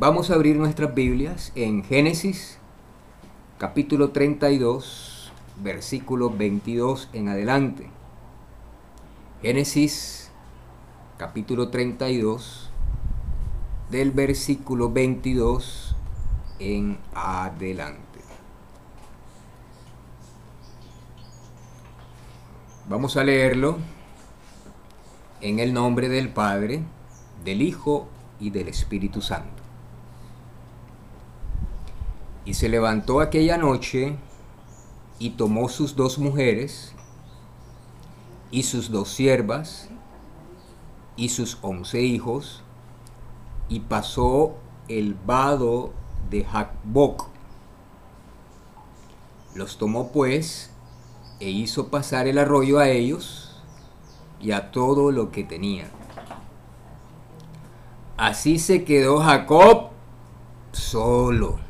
Vamos a abrir nuestras Biblias en Génesis capítulo 32, versículo 22 en adelante. Génesis capítulo 32 del versículo 22 en adelante. Vamos a leerlo en el nombre del Padre, del Hijo y del Espíritu Santo. Y se levantó aquella noche y tomó sus dos mujeres y sus dos siervas y sus once hijos y pasó el vado de Jacboc. Los tomó pues e hizo pasar el arroyo a ellos y a todo lo que tenía. Así se quedó Jacob solo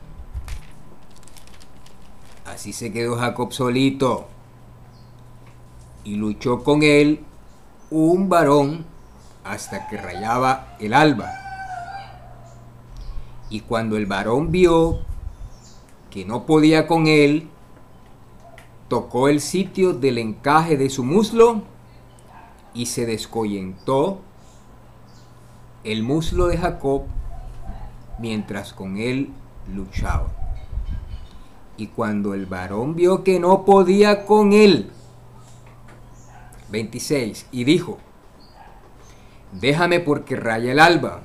Así se quedó Jacob solito. Y luchó con él un varón hasta que rayaba el alba. Y cuando el varón vio que no podía con él, tocó el sitio del encaje de su muslo y se descoyentó el muslo de Jacob mientras con él luchaba. Y cuando el varón vio que no podía con él, 26, y dijo, déjame porque raya el alba.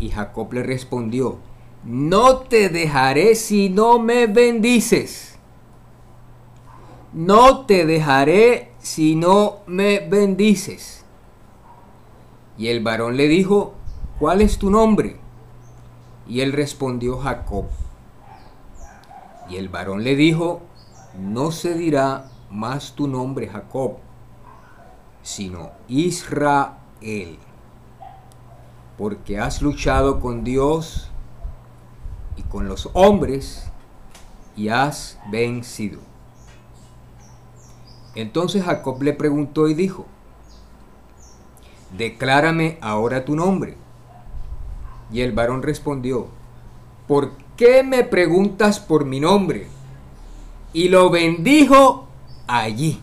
Y Jacob le respondió, no te dejaré si no me bendices. No te dejaré si no me bendices. Y el varón le dijo, ¿cuál es tu nombre? Y él respondió Jacob. Y el varón le dijo, no se dirá más tu nombre Jacob, sino Israel, porque has luchado con Dios y con los hombres y has vencido. Entonces Jacob le preguntó y dijo, declárame ahora tu nombre. Y el varón respondió, ¿por qué me preguntas por mi nombre? Y lo bendijo allí.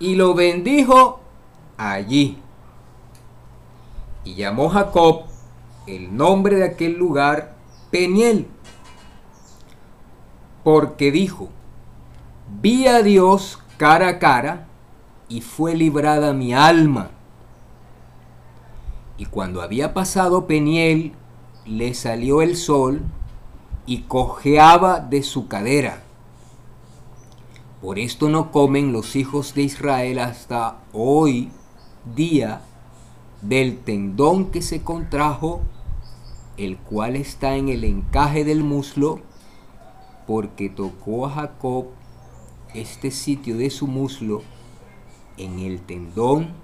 Y lo bendijo allí. Y llamó Jacob el nombre de aquel lugar Peniel. Porque dijo, vi a Dios cara a cara y fue librada mi alma. Y cuando había pasado Peniel le salió el sol y cojeaba de su cadera. Por esto no comen los hijos de Israel hasta hoy día del tendón que se contrajo, el cual está en el encaje del muslo, porque tocó a Jacob este sitio de su muslo en el tendón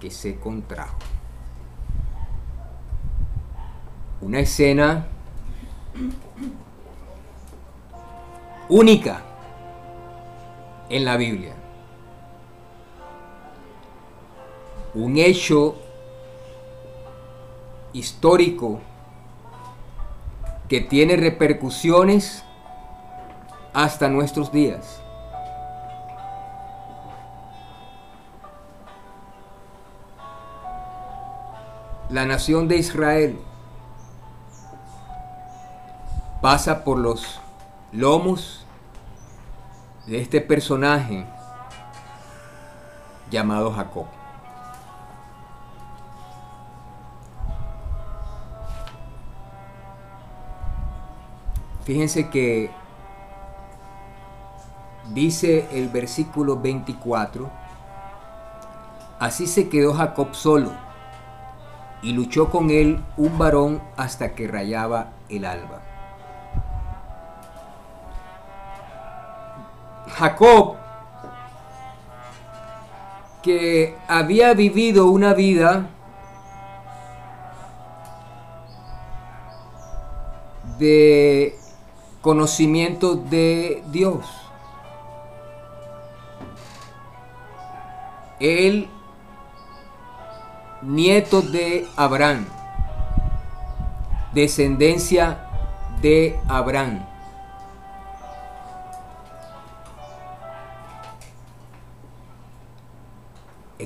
que se contrajo una escena única en la Biblia. Un hecho histórico que tiene repercusiones hasta nuestros días. La nación de Israel pasa por los lomos de este personaje llamado Jacob. Fíjense que dice el versículo 24, así se quedó Jacob solo y luchó con él un varón hasta que rayaba el alba. Jacob, que había vivido una vida de conocimiento de Dios. Él nieto de Abraham, descendencia de Abraham.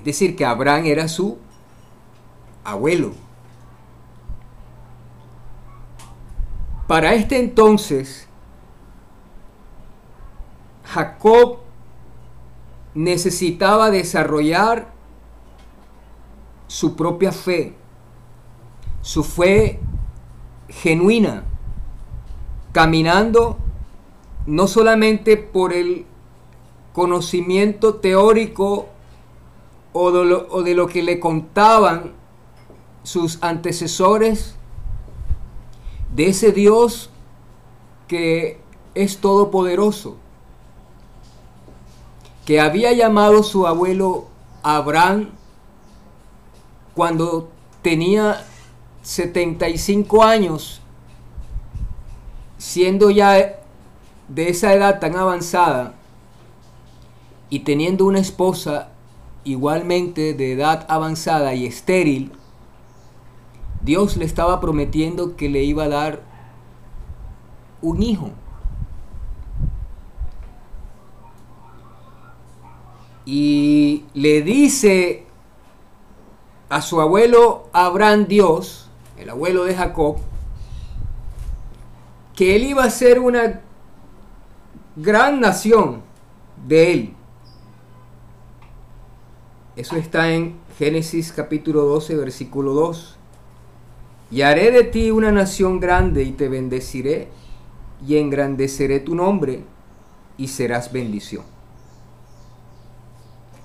Es decir, que Abraham era su abuelo. Para este entonces, Jacob necesitaba desarrollar su propia fe, su fe genuina, caminando no solamente por el conocimiento teórico o de, lo, o de lo, que le contaban sus antecesores, de ese Dios que es todopoderoso, que había llamado su abuelo Abraham cuando tenía 75 años, siendo ya de esa edad tan avanzada y teniendo una esposa igualmente de edad avanzada y estéril, Dios le estaba prometiendo que le iba a dar un hijo. Y le dice a su abuelo Abraham Dios, el abuelo de Jacob, que él iba a ser una gran nación de él. Eso está en Génesis capítulo 12, versículo 2. Y haré de ti una nación grande y te bendeciré y engrandeceré tu nombre y serás bendición.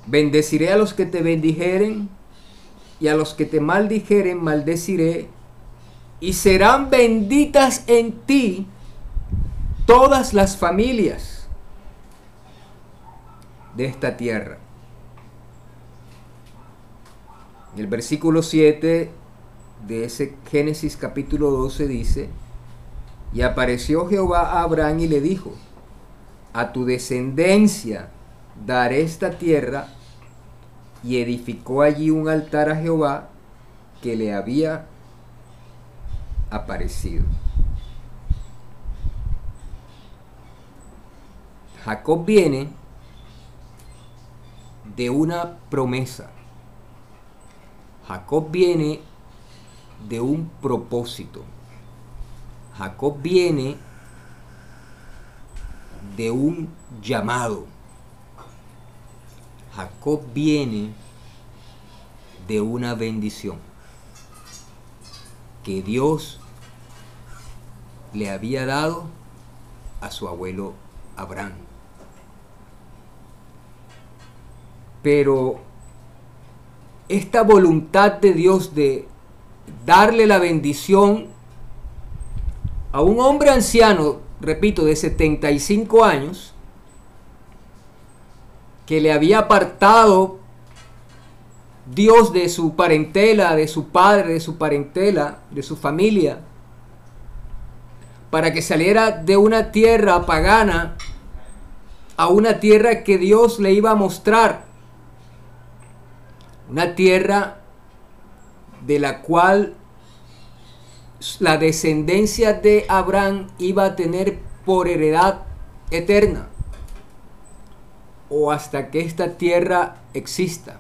Bendeciré a los que te bendijeren y a los que te maldijeren maldeciré, y serán benditas en ti todas las familias de esta tierra. El versículo 7 de ese Génesis capítulo 12 dice, y apareció Jehová a Abraham y le dijo, a tu descendencia daré esta tierra y edificó allí un altar a Jehová que le había aparecido. Jacob viene de una promesa. Jacob viene de un propósito. Jacob viene de un llamado. Jacob viene de una bendición que Dios le había dado a su abuelo Abraham. Pero esta voluntad de Dios de darle la bendición a un hombre anciano, repito, de 75 años, que le había apartado Dios de su parentela, de su padre, de su parentela, de su familia, para que saliera de una tierra pagana a una tierra que Dios le iba a mostrar. Una tierra de la cual la descendencia de Abraham iba a tener por heredad eterna o hasta que esta tierra exista,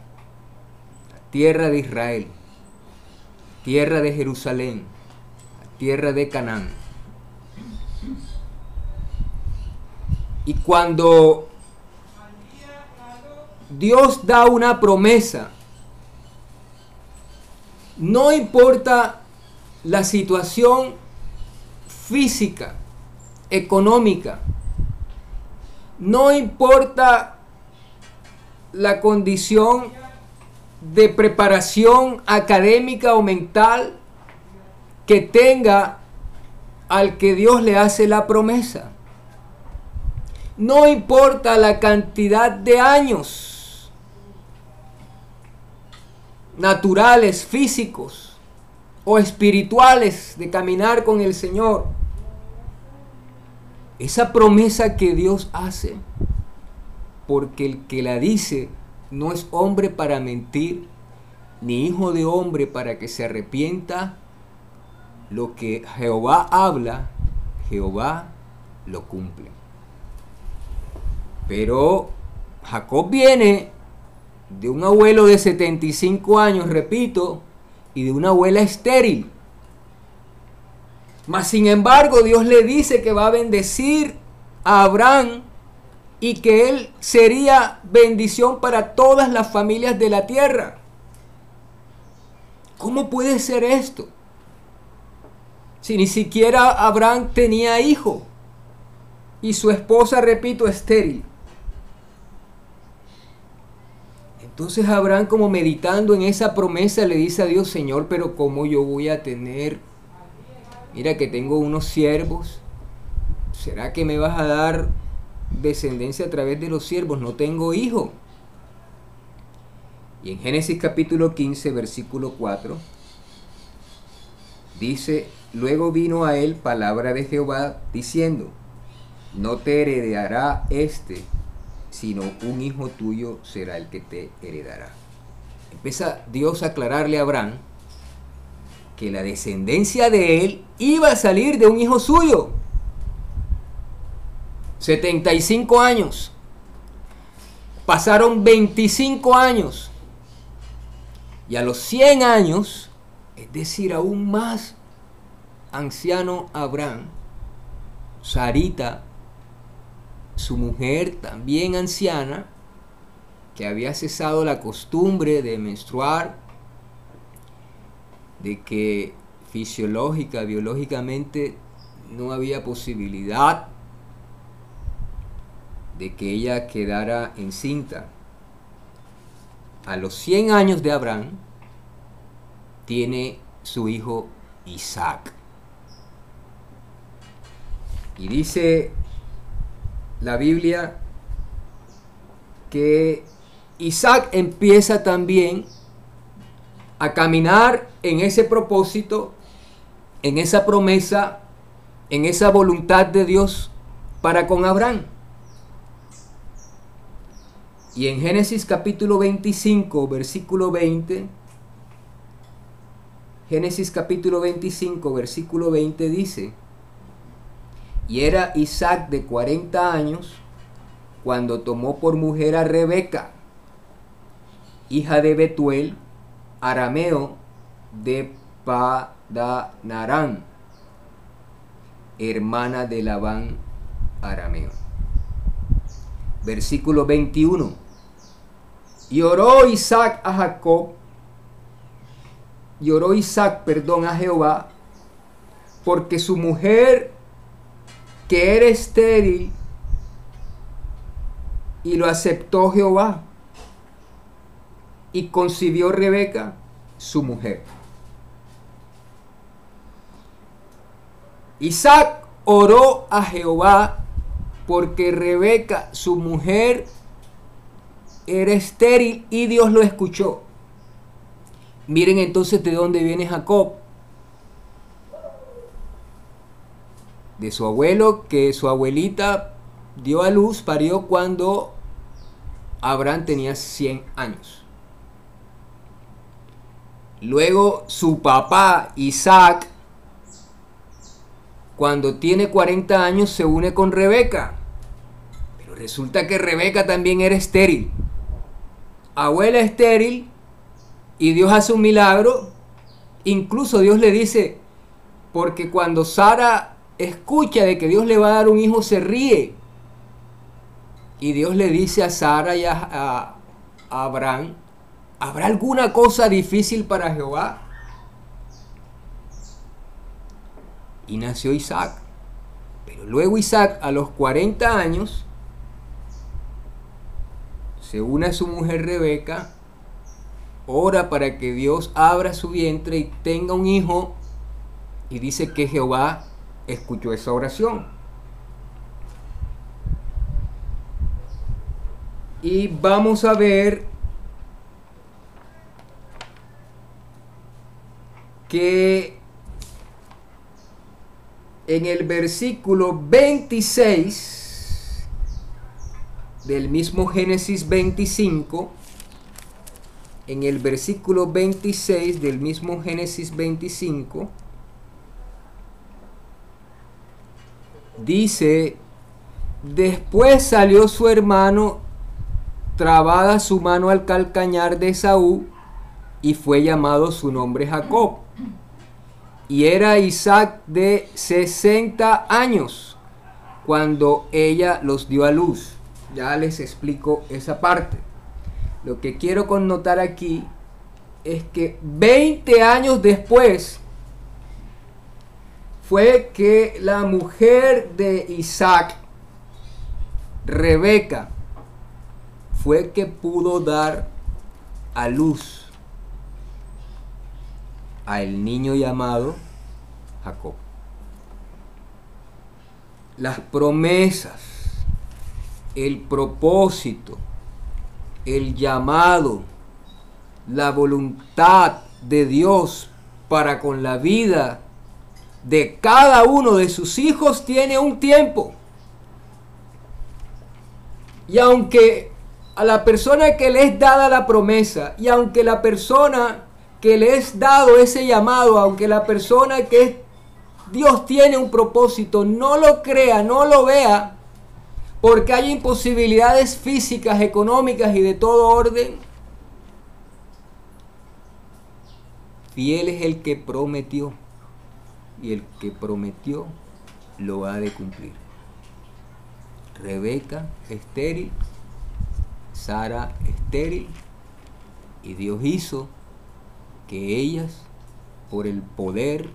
la tierra de Israel, tierra de Jerusalén, la tierra de Canaán. Y cuando Dios da una promesa, no importa la situación física, económica, no importa la condición de preparación académica o mental que tenga al que Dios le hace la promesa. No importa la cantidad de años naturales, físicos o espirituales de caminar con el Señor. Esa promesa que Dios hace, porque el que la dice no es hombre para mentir, ni hijo de hombre para que se arrepienta, lo que Jehová habla, Jehová lo cumple. Pero Jacob viene de un abuelo de 75 años, repito, y de una abuela estéril. Mas sin embargo, Dios le dice que va a bendecir a Abraham y que él sería bendición para todas las familias de la tierra. ¿Cómo puede ser esto? Si ni siquiera Abraham tenía hijo y su esposa, repito, estéril. Entonces Abraham como meditando en esa promesa le dice a Dios, Señor, pero ¿cómo yo voy a tener? Mira que tengo unos siervos. ¿Será que me vas a dar descendencia a través de los siervos? No tengo hijo. Y en Génesis capítulo 15, versículo 4, dice, luego vino a él palabra de Jehová diciendo, no te heredará este sino un hijo tuyo será el que te heredará. Empieza Dios a aclararle a Abraham que la descendencia de él iba a salir de un hijo suyo. 75 años. Pasaron 25 años. Y a los 100 años, es decir, aún más anciano Abraham, Sarita su mujer, también anciana, que había cesado la costumbre de menstruar, de que fisiológica, biológicamente no había posibilidad de que ella quedara encinta. A los 100 años de Abraham, tiene su hijo Isaac. Y dice la Biblia que Isaac empieza también a caminar en ese propósito, en esa promesa, en esa voluntad de Dios para con Abraham. Y en Génesis capítulo 25, versículo 20, Génesis capítulo 25, versículo 20 dice, y era Isaac de 40 años cuando tomó por mujer a Rebeca, hija de Betuel, arameo de Padanarán, hermana de Labán arameo. Versículo 21. Y oró Isaac a Jacob, y oró Isaac, perdón, a Jehová, porque su mujer que era estéril y lo aceptó Jehová y concibió Rebeca, su mujer. Isaac oró a Jehová porque Rebeca, su mujer, era estéril y Dios lo escuchó. Miren entonces de dónde viene Jacob. De su abuelo que su abuelita dio a luz, parió cuando Abraham tenía 100 años. Luego su papá Isaac, cuando tiene 40 años, se une con Rebeca. Pero resulta que Rebeca también era estéril. Abuela estéril y Dios hace un milagro. Incluso Dios le dice, porque cuando Sara escucha de que Dios le va a dar un hijo, se ríe. Y Dios le dice a Sara y a, Abraham, ¿habrá alguna cosa difícil para Jehová? Y nació Isaac. Pero luego Isaac a los 40 años se une a su mujer Rebeca ora para que Dios abra su vientre y tenga un hijo y dice que Jehová escuchó esa oración. Y vamos a ver que en el versículo 26 del mismo Génesis 25, en el versículo 26 del mismo Génesis 25, dice, después salió su hermano, trabada su mano al calcañar de Saúl, y fue llamado su nombre Jacob. Y era Isaac de 60 años cuando ella los dio a luz. Ya les explico esa parte. Lo que quiero connotar aquí es que 20 años después fue que la mujer de Isaac, Rebeca, fue que pudo dar a luz al niño llamado Jacob. Las promesas, el propósito, el llamado, la voluntad de Dios para con la vida de cada uno de sus hijos tiene un tiempo. Y aunque a la persona que le es dada la promesa, y aunque la persona que le es dado ese llamado, aunque la persona que Dios tiene un propósito, no lo crea, no lo vea, porque hay imposibilidades físicas, económicas y de todo orden, fiel es el que prometió y el que prometió lo ha de cumplir. Rebeca estéril, Sara estéril, y Dios hizo que ellas, por el poder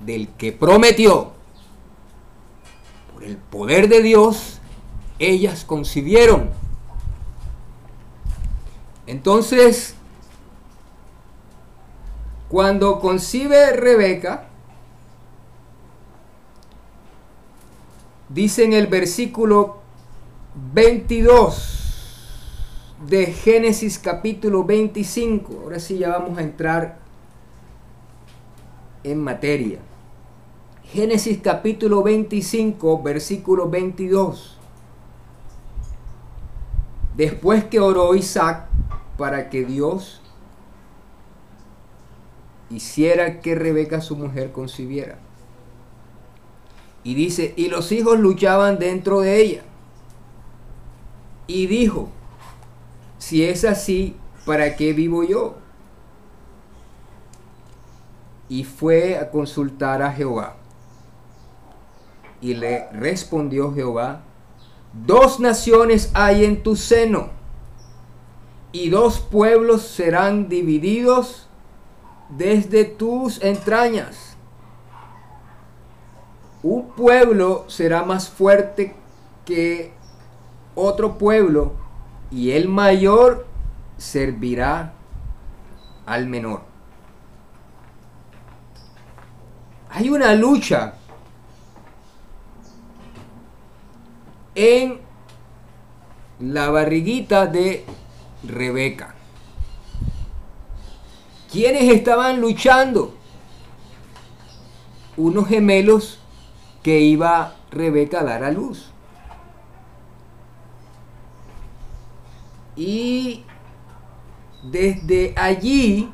del que prometió, por el poder de Dios, ellas concibieron. Entonces, cuando concibe Rebeca, dice en el versículo 22 de Génesis capítulo 25, ahora sí ya vamos a entrar en materia. Génesis capítulo 25, versículo 22. Después que oró Isaac para que Dios hiciera que Rebeca su mujer concibiera. Y dice, y los hijos luchaban dentro de ella. Y dijo, si es así, ¿para qué vivo yo? Y fue a consultar a Jehová. Y le respondió Jehová, dos naciones hay en tu seno, y dos pueblos serán divididos desde tus entrañas. Un pueblo será más fuerte que otro pueblo, y el mayor servirá al menor. Hay una lucha en la barriguita de Rebeca. ¿Quiénes estaban luchando? Unos gemelos que iba Rebeca a dar a luz. Y desde allí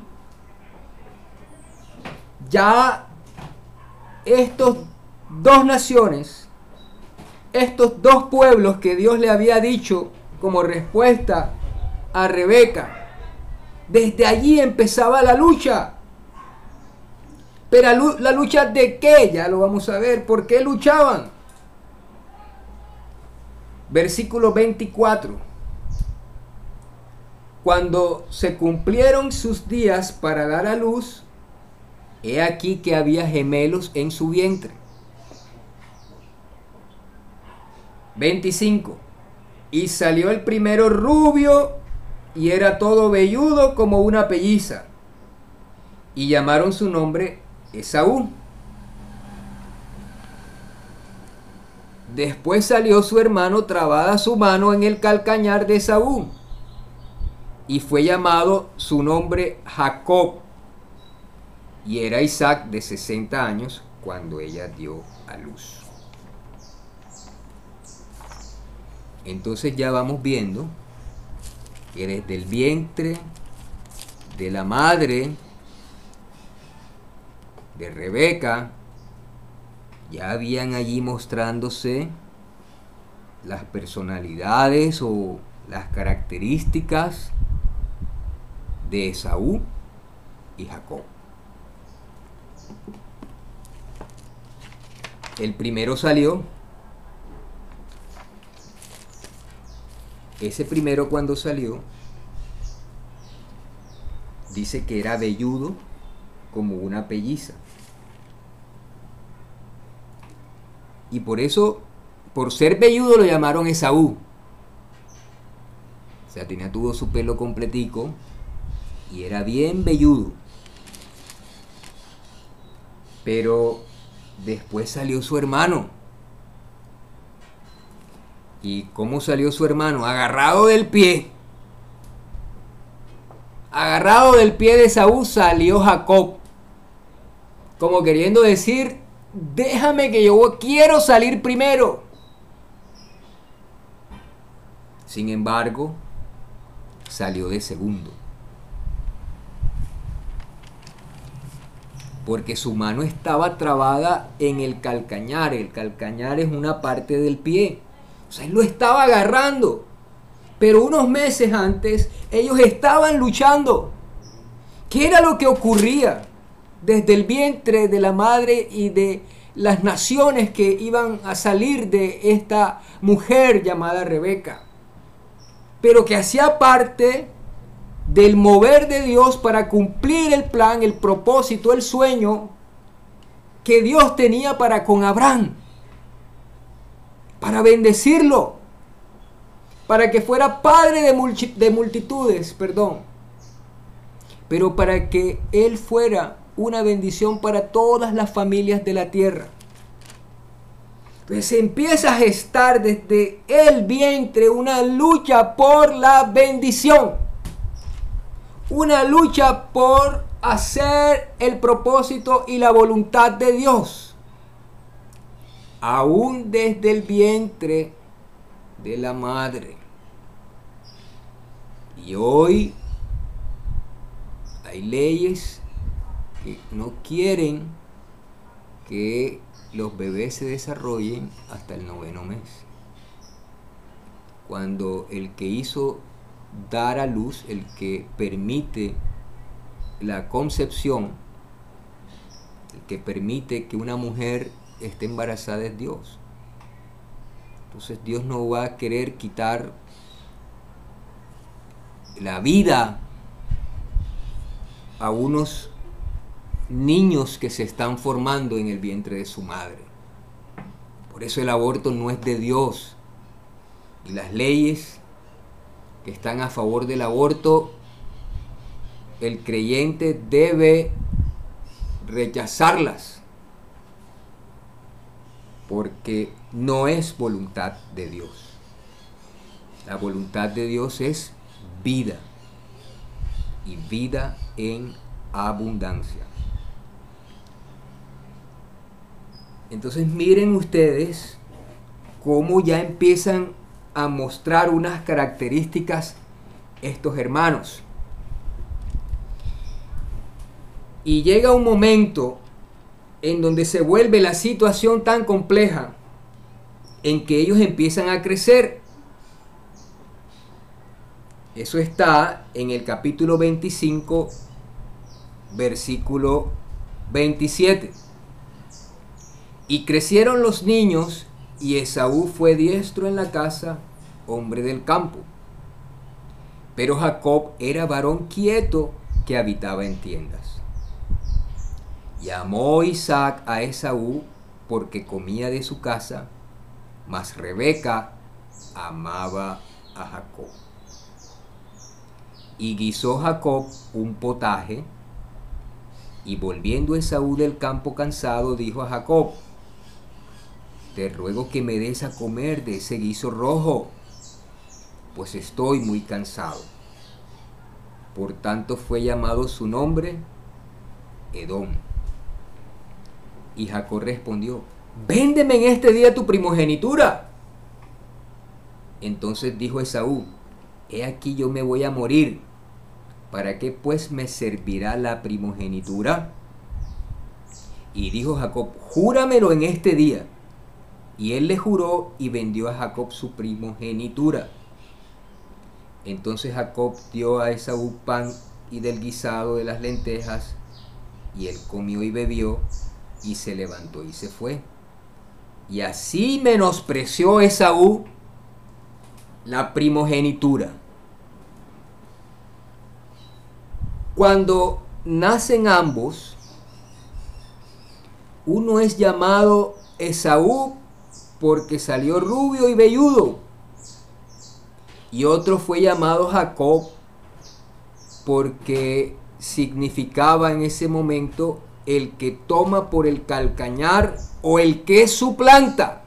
ya estos dos naciones estos dos pueblos que Dios le había dicho como respuesta a Rebeca. Desde allí empezaba la lucha. Pero la lucha de qué, ya lo vamos a ver, ¿por qué luchaban? Versículo 24. Cuando se cumplieron sus días para dar a luz, he aquí que había gemelos en su vientre. 25. Y salió el primero rubio y era todo velludo como una pelliza. Y llamaron su nombre Esaú. Después salió su hermano trabada su mano en el calcañar de Esaú. Y fue llamado su nombre Jacob. Y era Isaac de 60 años cuando ella dio a luz. Entonces ya vamos viendo que desde el vientre de la madre de Rebeca ya habían allí mostrándose las personalidades o las características de Esaú y Jacob. El primero salió. Ese primero cuando salió, dice que era velludo como una pelliza. Y por eso, por ser velludo lo llamaron Esaú. O sea, tenía todo su pelo completico y era bien velludo. Pero después salió su hermano. ¿Y cómo salió su hermano? Agarrado del pie. Agarrado del pie de Saúl salió Jacob. Como queriendo decir, déjame que yo quiero salir primero. Sin embargo, salió de segundo. Porque su mano estaba trabada en el calcañar. El calcañar es una parte del pie. O sea, él lo estaba agarrando. Pero unos meses antes, ellos estaban luchando. ¿Qué era lo que ocurría? Desde el vientre de la madre y de las naciones que iban a salir de esta mujer llamada Rebeca, pero que hacía parte del mover de Dios para cumplir el plan, el propósito, el sueño que Dios tenía para con Abraham, para bendecirlo, para que fuera padre de, de multitudes, perdón, pero para que él fuera una bendición para todas las familias de la tierra. Entonces empieza a gestar desde el vientre una lucha por la bendición. Una lucha por hacer el propósito y la voluntad de Dios. Aún desde el vientre de la madre. Y hoy hay leyes no quieren que los bebés se desarrollen hasta el noveno mes. Cuando el que hizo dar a luz, el que permite la concepción, el que permite que una mujer esté embarazada es Dios. Entonces Dios no va a querer quitar la vida a unos niños que se están formando en el vientre de su madre. Por eso el aborto no es de Dios. Y las leyes que están a favor del aborto, el creyente debe rechazarlas. Porque no es voluntad de Dios. La voluntad de Dios es vida. Y vida en abundancia. Entonces miren ustedes cómo ya empiezan a mostrar unas características estos hermanos. Y llega un momento en donde se vuelve la situación tan compleja en que ellos empiezan a crecer. Eso está en el capítulo 25, versículo 27. Y crecieron los niños, y Esaú fue diestro en la casa, hombre del campo. Pero Jacob era varón quieto que habitaba en tiendas. Llamó Isaac a Esaú porque comía de su casa, mas Rebeca amaba a Jacob. Y guisó Jacob un potaje, y volviendo Esaú del campo cansado, dijo a Jacob, te ruego que me des a comer de ese guiso rojo, pues estoy muy cansado. Por tanto fue llamado su nombre Edom. Y Jacob respondió, véndeme en este día tu primogenitura. Entonces dijo Esaú, he aquí yo me voy a morir, ¿para qué pues me servirá la primogenitura? Y dijo Jacob, júramelo en este día. Y él le juró y vendió a Jacob su primogenitura. Entonces Jacob dio a Esaú pan y del guisado de las lentejas, y él comió y bebió, y se levantó y se fue. Y así menospreció Esaú la primogenitura. Cuando nacen ambos, uno es llamado Esaú porque salió rubio y velludo, y otro fue llamado Jacob porque significaba en ese momento el que toma por el calcañar o el que suplanta.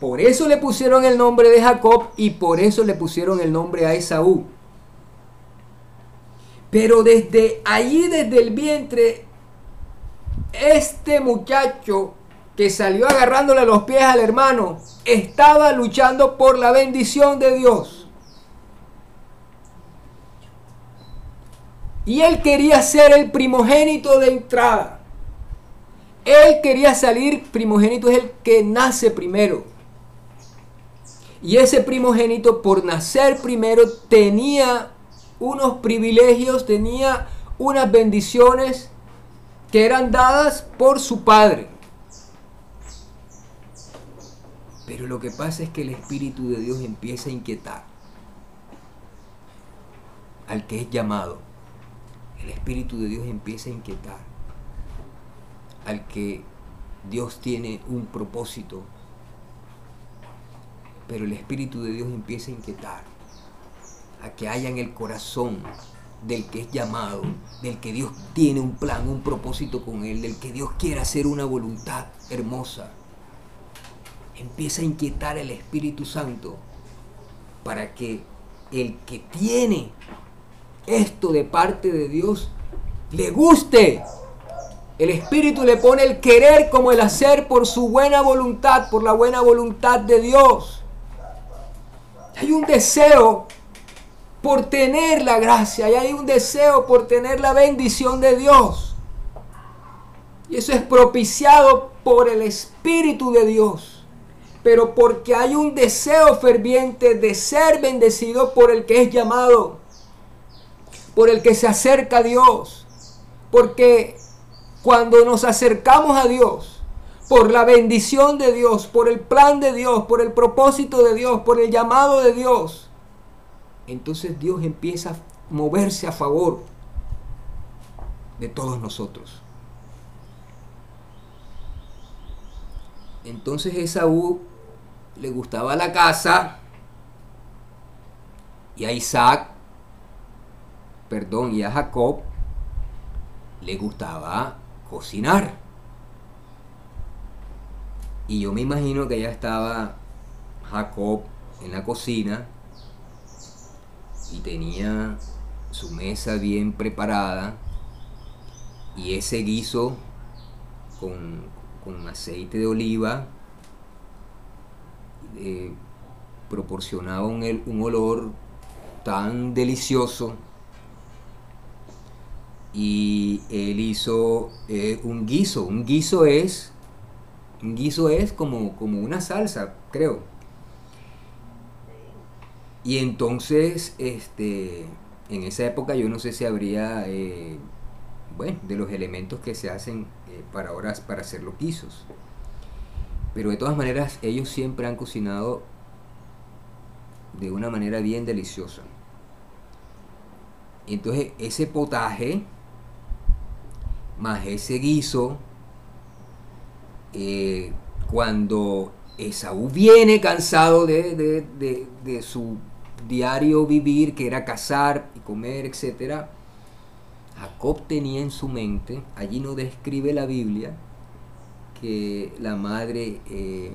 Por eso le pusieron el nombre de Jacob y por eso le pusieron el nombre a Esaú. Pero desde allí, desde el vientre, este muchacho que salió agarrándole los pies al hermano, estaba luchando por la bendición de Dios. Y él quería ser el primogénito de entrada. Él quería salir, primogénito es el que nace primero. Y ese primogénito por nacer primero tenía unos privilegios, tenía unas bendiciones que eran dadas por su padre. Pero lo que pasa es que el Espíritu de Dios empieza a inquietar al que es llamado. El Espíritu de Dios empieza a inquietar al que Dios tiene un propósito. Pero el Espíritu de Dios empieza a inquietar a que haya en el corazón del que es llamado, del que Dios tiene un plan, un propósito con él, del que Dios quiere hacer una voluntad hermosa empieza a inquietar el Espíritu Santo para que el que tiene esto de parte de Dios le guste. El Espíritu le pone el querer como el hacer por su buena voluntad, por la buena voluntad de Dios. Hay un deseo por tener la gracia y hay un deseo por tener la bendición de Dios. Y eso es propiciado por el Espíritu de Dios pero porque hay un deseo ferviente de ser bendecido por el que es llamado, por el que se acerca a Dios. Porque cuando nos acercamos a Dios, por la bendición de Dios, por el plan de Dios, por el propósito de Dios, por el llamado de Dios, entonces Dios empieza a moverse a favor de todos nosotros. Entonces Esaú le gustaba la casa y a Isaac, perdón, y a Jacob le gustaba cocinar. Y yo me imagino que ya estaba Jacob en la cocina y tenía su mesa bien preparada y ese guiso con, con aceite de oliva eh, proporcionaba un, olor tan delicioso y él hizo eh, un guiso. Un guiso es un guiso es como, como una salsa, creo. Y entonces, este, en esa época yo no sé si habría, eh, bueno, de los elementos que se hacen para ahora para hacer los guisos. Pero de todas maneras, ellos siempre han cocinado de una manera bien deliciosa. Entonces, ese potaje, más ese guiso, eh, cuando Esaú viene cansado de, de, su diario vivir, que era cazar y comer, etc., Jacob tenía en su mente, allí no describe la Biblia, que la madre, eh,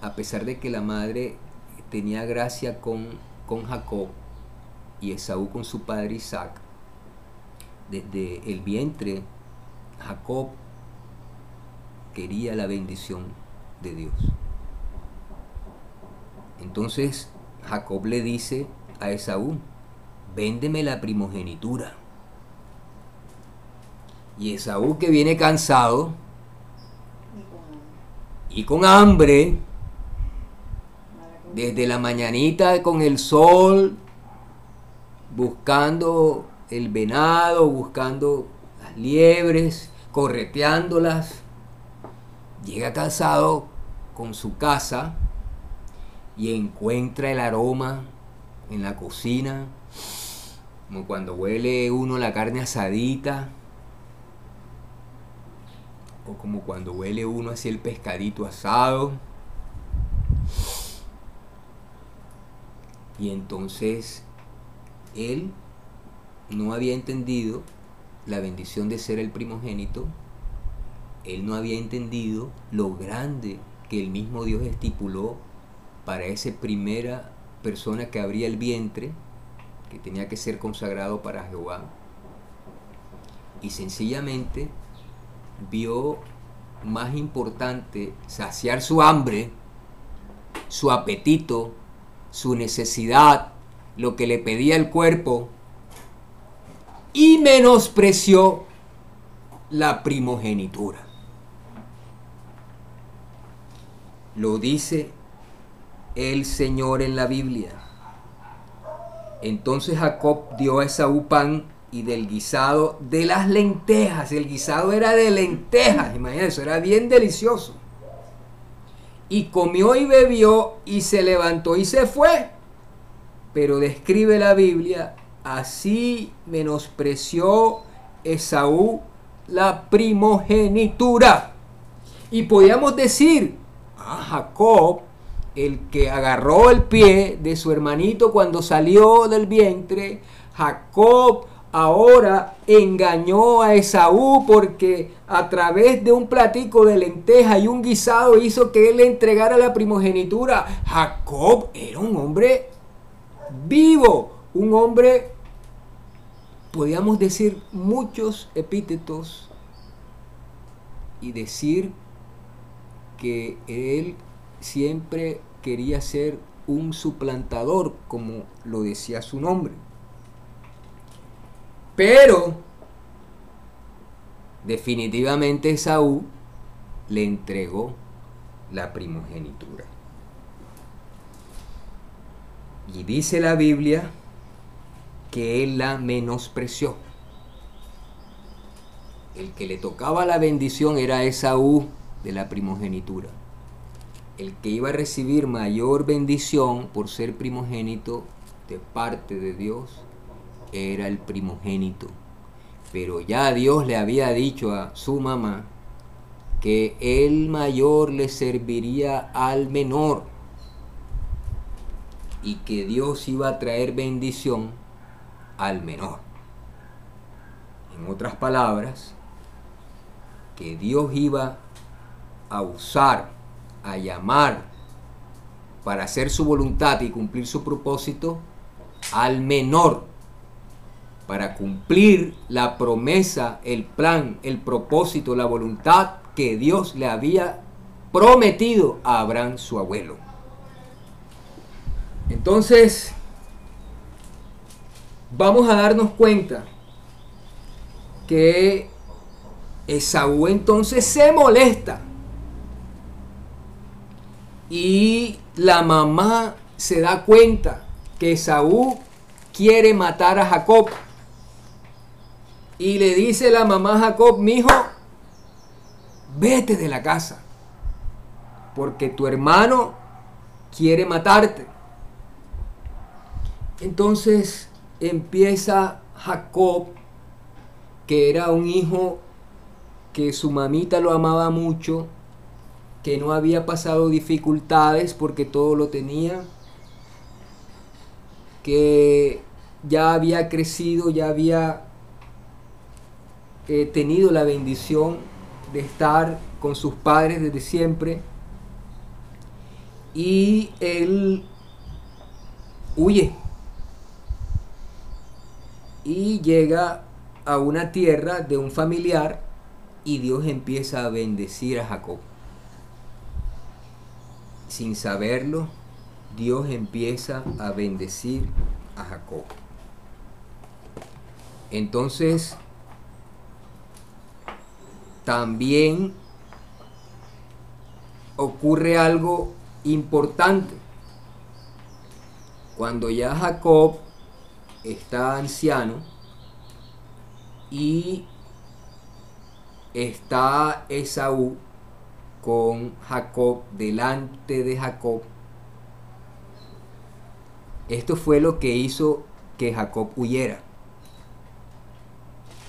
a pesar de que la madre tenía gracia con, con Jacob y Esaú con su padre Isaac, desde el vientre Jacob quería la bendición de Dios. Entonces Jacob le dice a Esaú, véndeme la primogenitura. Y Esaú que viene cansado y con hambre, desde la mañanita con el sol, buscando el venado, buscando las liebres, correteándolas, llega cansado con su casa y encuentra el aroma en la cocina, como cuando huele uno la carne asadita, o como cuando huele uno así el pescadito asado. Y entonces él no había entendido la bendición de ser el primogénito, él no había entendido lo grande que el mismo Dios estipuló para esa primera persona que abría el vientre, que tenía que ser consagrado para Jehová. Y sencillamente vio más importante saciar su hambre, su apetito, su necesidad, lo que le pedía el cuerpo, y menospreció la primogenitura. Lo dice el Señor en la Biblia. Entonces Jacob dio a Esaú pan y del guisado de las lentejas. El guisado era de lentejas, imagínense, era bien delicioso. Y comió y bebió y se levantó y se fue. Pero describe la Biblia, así menospreció Esaú la primogenitura. Y podíamos decir, a Jacob el que agarró el pie de su hermanito cuando salió del vientre, Jacob ahora engañó a Esaú porque a través de un platico de lenteja y un guisado hizo que él le entregara la primogenitura. Jacob era un hombre vivo, un hombre, podríamos decir muchos epítetos y decir que él siempre quería ser un suplantador, como lo decía su nombre. Pero definitivamente Saúl le entregó la primogenitura. Y dice la Biblia que él la menospreció. El que le tocaba la bendición era Esaú de la primogenitura el que iba a recibir mayor bendición por ser primogénito de parte de Dios era el primogénito. Pero ya Dios le había dicho a su mamá que el mayor le serviría al menor y que Dios iba a traer bendición al menor. En otras palabras, que Dios iba a usar a llamar para hacer su voluntad y cumplir su propósito al menor, para cumplir la promesa, el plan, el propósito, la voluntad que Dios le había prometido a Abraham, su abuelo. Entonces, vamos a darnos cuenta que Esaú entonces se molesta y la mamá se da cuenta que Saúl quiere matar a Jacob. Y le dice la mamá Jacob, mi hijo, vete de la casa, porque tu hermano quiere matarte. Entonces empieza Jacob, que era un hijo que su mamita lo amaba mucho, que no había pasado dificultades porque todo lo tenía, que ya había crecido, ya había eh, tenido la bendición de estar con sus padres desde siempre. Y él huye y llega a una tierra de un familiar y Dios empieza a bendecir a Jacob. Sin saberlo, Dios empieza a bendecir a Jacob. Entonces, también ocurre algo importante. Cuando ya Jacob está anciano y está Esaú con Jacob delante de Jacob. Esto fue lo que hizo que Jacob huyera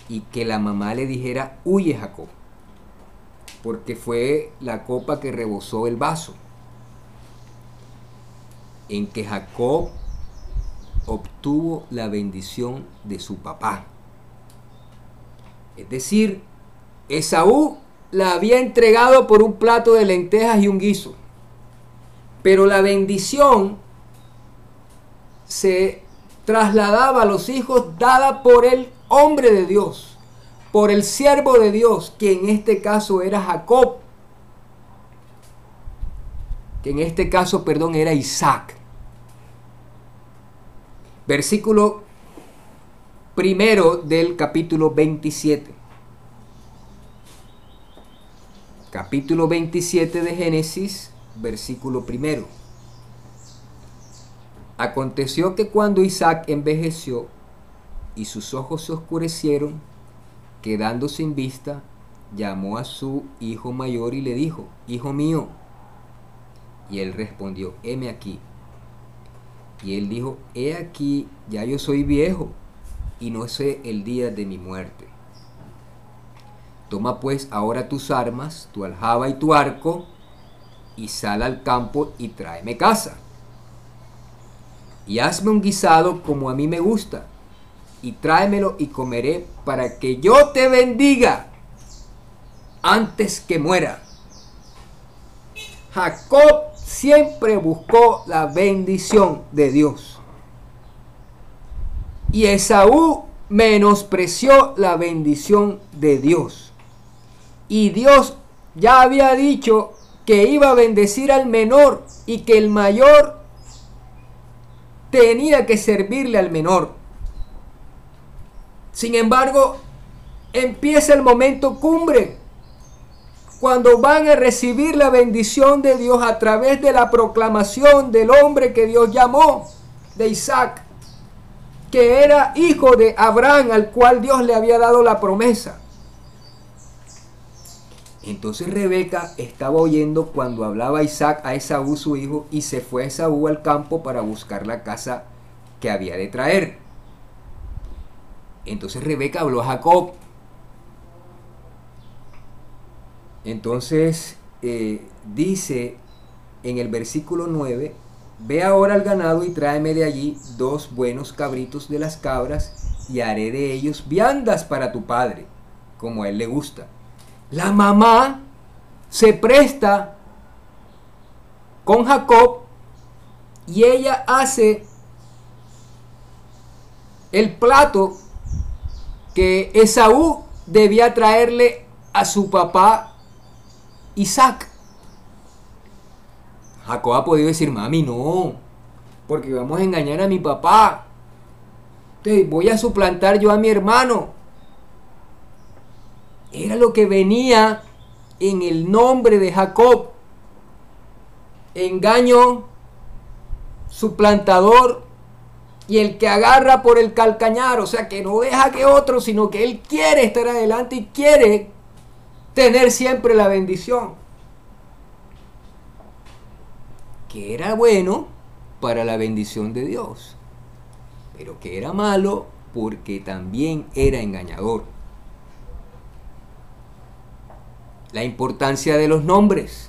y que la mamá le dijera, huye Jacob, porque fue la copa que rebosó el vaso, en que Jacob obtuvo la bendición de su papá. Es decir, Esaú la había entregado por un plato de lentejas y un guiso. Pero la bendición se trasladaba a los hijos dada por el hombre de Dios, por el siervo de Dios, que en este caso era Jacob, que en este caso, perdón, era Isaac versículo primero del capítulo 27. Capítulo 27 de Génesis, versículo primero. Aconteció que cuando Isaac envejeció y sus ojos se oscurecieron, quedando sin vista, llamó a su hijo mayor y le dijo, Hijo mío. Y él respondió, heme aquí. Y él dijo, he aquí, ya yo soy viejo y no sé el día de mi muerte. Toma pues ahora tus armas, tu aljaba y tu arco, y sal al campo y tráeme casa. Y hazme un guisado como a mí me gusta, y tráemelo y comeré para que yo te bendiga antes que muera. Jacob siempre buscó la bendición de Dios. Y Esaú menospreció la bendición de Dios. Y Dios ya había dicho que iba a bendecir al menor y que el mayor tenía que servirle al menor. Sin embargo, empieza el momento cumbre cuando van a recibir la bendición de Dios a través de la proclamación del hombre que Dios llamó, de Isaac, que era hijo de Abraham, al cual Dios le había dado la promesa. Entonces Rebeca estaba oyendo cuando hablaba Isaac a Esaú su hijo y se fue Esaú al campo para buscar la casa que había de traer. Entonces Rebeca habló a Jacob Entonces eh, dice en el versículo 9, ve ahora al ganado y tráeme de allí dos buenos cabritos de las cabras y haré de ellos viandas para tu padre, como a él le gusta. La mamá se presta con Jacob y ella hace el plato que Esaú debía traerle a su papá Isaac. Jacob ha podido decir, mami, no, porque vamos a engañar a mi papá. Entonces voy a suplantar yo a mi hermano. Era lo que venía en el nombre de Jacob. Engaño, suplantador y el que agarra por el calcañar, o sea, que no deja que otro, sino que él quiere estar adelante y quiere tener siempre la bendición. Que era bueno para la bendición de Dios, pero que era malo porque también era engañador. La importancia de los nombres.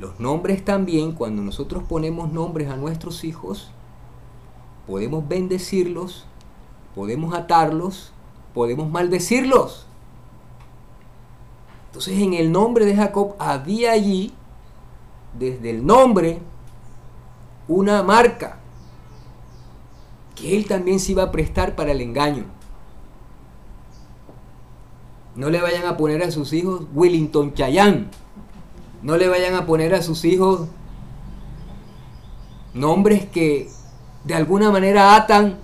Los nombres también, cuando nosotros ponemos nombres a nuestros hijos, podemos bendecirlos, podemos atarlos, podemos maldecirlos. Entonces en el nombre de Jacob había allí, desde el nombre, una marca que él también se iba a prestar para el engaño. No le vayan a poner a sus hijos Willington Chayán. No le vayan a poner a sus hijos nombres que de alguna manera atan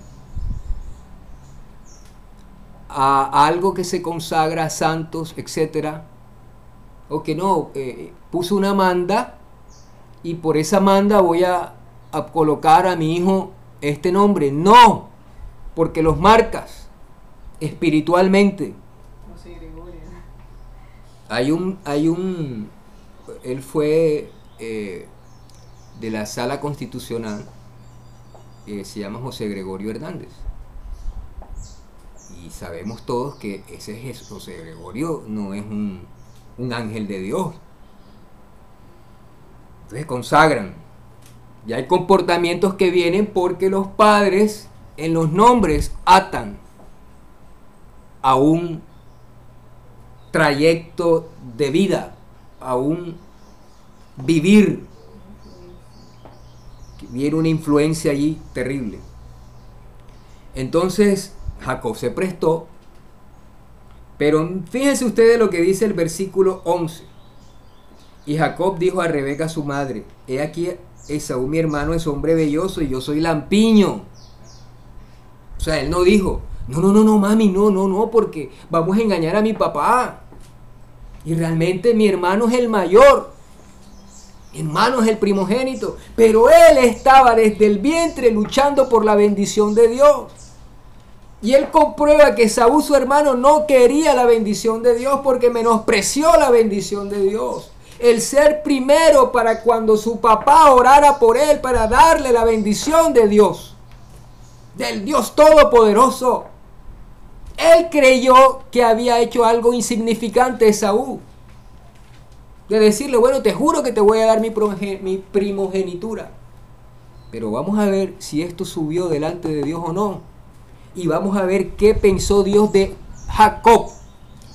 a algo que se consagra a santos, etc. O que no, eh, puso una manda y por esa manda voy a, a colocar a mi hijo este nombre. No, porque los marcas espiritualmente. Hay un, hay un, él fue eh, de la sala constitucional, eh, se llama José Gregorio Hernández. Y sabemos todos que ese es José Gregorio no es un, un ángel de Dios. Entonces consagran. Y hay comportamientos que vienen porque los padres en los nombres atan a un trayecto de vida, a un vivir. Viene una influencia allí terrible. Entonces Jacob se prestó, pero fíjense ustedes lo que dice el versículo 11. Y Jacob dijo a Rebeca su madre, he aquí Esaú mi hermano es hombre belloso y yo soy lampiño. O sea, él no dijo, no, no, no, no, mami, no, no, no, porque vamos a engañar a mi papá. Y realmente mi hermano es el mayor. Hermano es el primogénito. Pero él estaba desde el vientre luchando por la bendición de Dios. Y él comprueba que Saúl, su hermano, no quería la bendición de Dios porque menospreció la bendición de Dios. El ser primero para cuando su papá orara por él para darle la bendición de Dios. Del Dios Todopoderoso. Él creyó que había hecho algo insignificante Saúl. De decirle, bueno, te juro que te voy a dar mi, mi primogenitura. Pero vamos a ver si esto subió delante de Dios o no. Y vamos a ver qué pensó Dios de Jacob.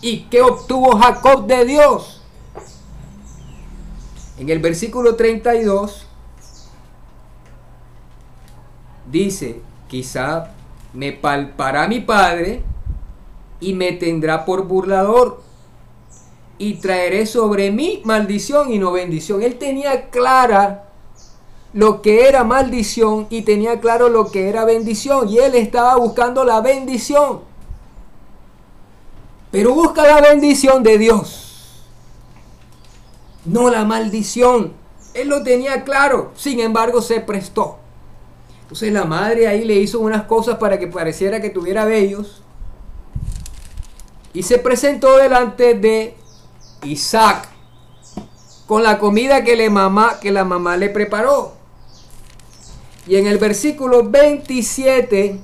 Y qué obtuvo Jacob de Dios. En el versículo 32 dice, quizá me palpará mi padre y me tendrá por burlador y traeré sobre mí maldición y no bendición. Él tenía clara lo que era maldición y tenía claro lo que era bendición y él estaba buscando la bendición. Pero busca la bendición de Dios, no la maldición. Él lo tenía claro, sin embargo se prestó. Entonces la madre ahí le hizo unas cosas para que pareciera que tuviera bellos y se presentó delante de Isaac con la comida que, le mamá, que la mamá le preparó. Y en el versículo 27,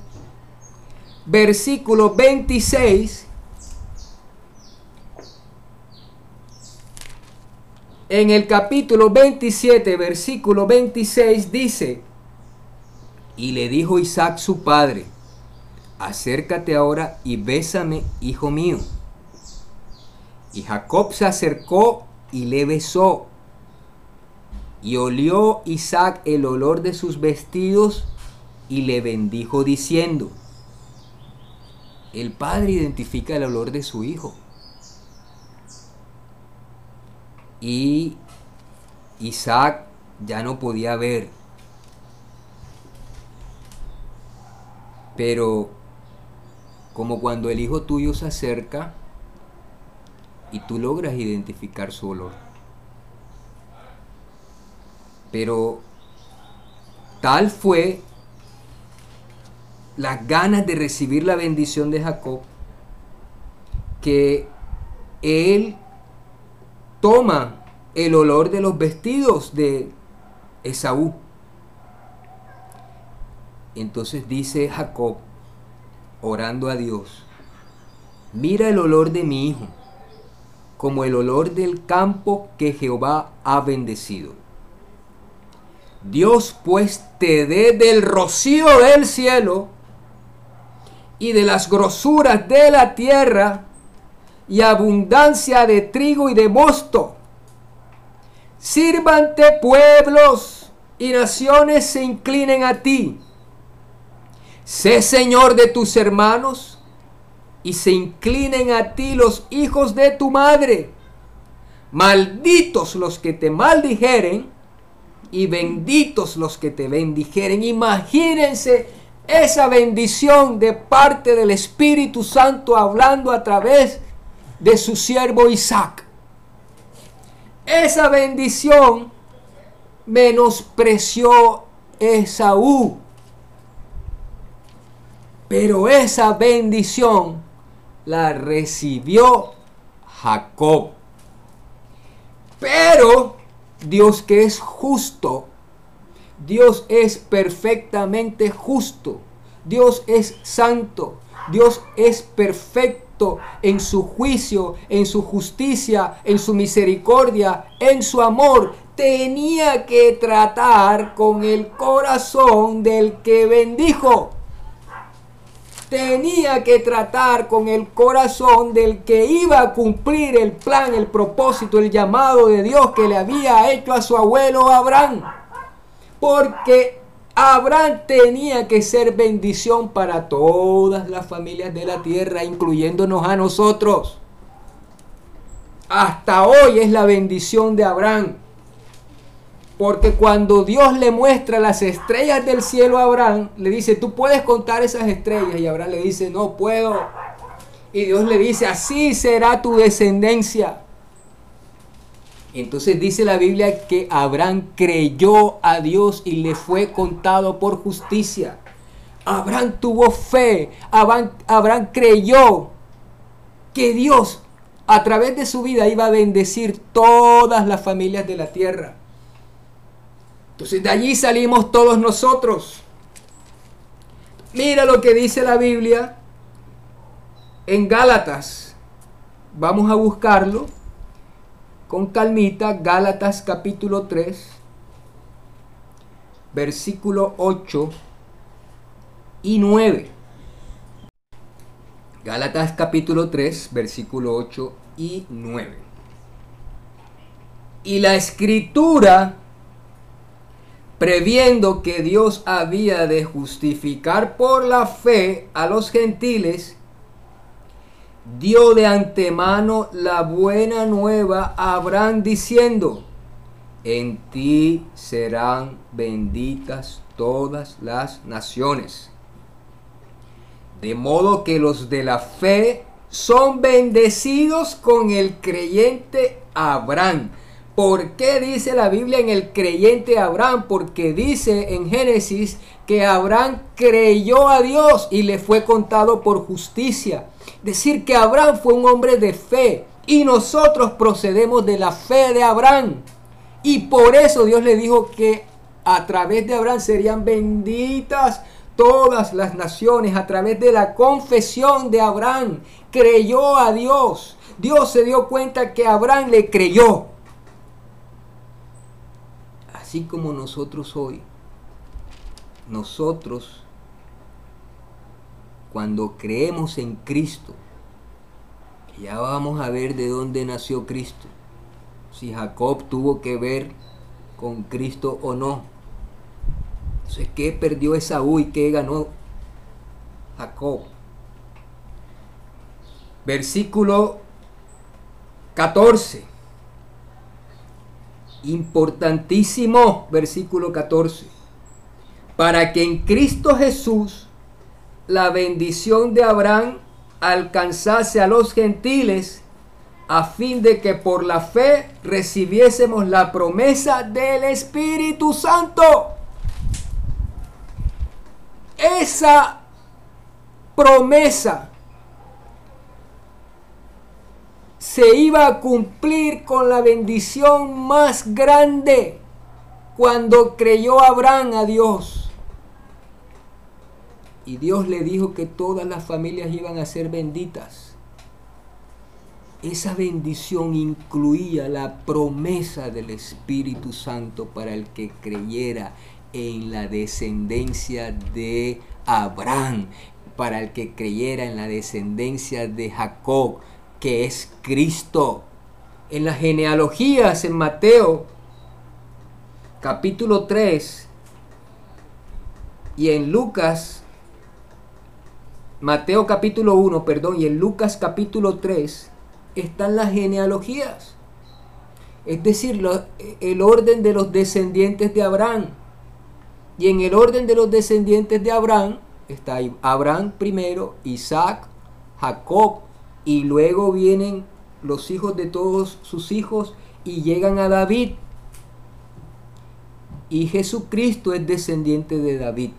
versículo 26, en el capítulo 27, versículo 26 dice, y le dijo Isaac su padre, acércate ahora y bésame, hijo mío. Y Jacob se acercó y le besó. Y olió Isaac el olor de sus vestidos y le bendijo diciendo, el padre identifica el olor de su hijo. Y Isaac ya no podía ver. Pero como cuando el hijo tuyo se acerca y tú logras identificar su olor. Pero tal fue las ganas de recibir la bendición de Jacob que él toma el olor de los vestidos de Esaú. Entonces dice Jacob, orando a Dios, mira el olor de mi hijo como el olor del campo que Jehová ha bendecido. Dios pues te dé del rocío del cielo y de las grosuras de la tierra y abundancia de trigo y de mosto. Sírvante pueblos y naciones se inclinen a ti. Sé Señor de tus hermanos y se inclinen a ti los hijos de tu madre. Malditos los que te maldijeren y benditos los que te bendijeren. Imagínense esa bendición de parte del Espíritu Santo hablando a través de su siervo Isaac. Esa bendición menospreció Esaú. Pero esa bendición la recibió Jacob. Pero Dios que es justo, Dios es perfectamente justo, Dios es santo, Dios es perfecto en su juicio, en su justicia, en su misericordia, en su amor. Tenía que tratar con el corazón del que bendijo tenía que tratar con el corazón del que iba a cumplir el plan, el propósito, el llamado de Dios que le había hecho a su abuelo Abraham. Porque Abraham tenía que ser bendición para todas las familias de la tierra, incluyéndonos a nosotros. Hasta hoy es la bendición de Abraham. Porque cuando Dios le muestra las estrellas del cielo a Abraham, le dice, tú puedes contar esas estrellas. Y Abraham le dice, no puedo. Y Dios le dice, así será tu descendencia. Entonces dice la Biblia que Abraham creyó a Dios y le fue contado por justicia. Abraham tuvo fe. Abraham, creyó que Dios a través de su vida iba a bendecir todas las familias de la tierra. Entonces de allí salimos todos nosotros. Mira lo que dice la Biblia en Gálatas. Vamos a buscarlo con calmita. Gálatas capítulo 3, versículo 8 y 9. Gálatas capítulo 3, versículo 8 y 9. Y la escritura previendo que Dios había de justificar por la fe a los gentiles, dio de antemano la buena nueva a Abraham diciendo, en ti serán benditas todas las naciones. De modo que los de la fe son bendecidos con el creyente Abraham. ¿Por qué dice la Biblia en el creyente Abraham? Porque dice en Génesis que Abraham creyó a Dios y le fue contado por justicia. Decir que Abraham fue un hombre de fe y nosotros procedemos de la fe de Abraham. Y por eso Dios le dijo que a través de Abraham serían benditas todas las naciones a través de la confesión de Abraham. Creyó a Dios. Dios se dio cuenta que Abraham le creyó así como nosotros hoy, nosotros cuando creemos en Cristo, ya vamos a ver de dónde nació Cristo, si Jacob tuvo que ver con Cristo o no. Entonces, ¿qué perdió Esaú y qué ganó Jacob? Versículo 14 importantísimo, versículo 14, para que en Cristo Jesús la bendición de Abraham alcanzase a los gentiles, a fin de que por la fe recibiésemos la promesa del Espíritu Santo. Esa promesa se iba a cumplir con la bendición más grande cuando creyó Abraham a Dios. Y Dios le dijo que todas las familias iban a ser benditas. esa bendición incluía la promesa del Espíritu Santo para el que creyera en la descendencia de Abraham, para el que creyera en la descendencia de Jacob, que es Cristo. En las genealogías en Mateo capítulo 3 y en Lucas, Mateo capítulo 1, perdón, y en Lucas capítulo 3 están las genealogías. Es decir, el orden de los descendientes de Abraham. Y en el orden de los descendientes de Abraham está Abraham primero, Isaac, Jacob, y luego vienen los hijos de todos sus hijos y llegan a David. Y Jesucristo es descendiente de David.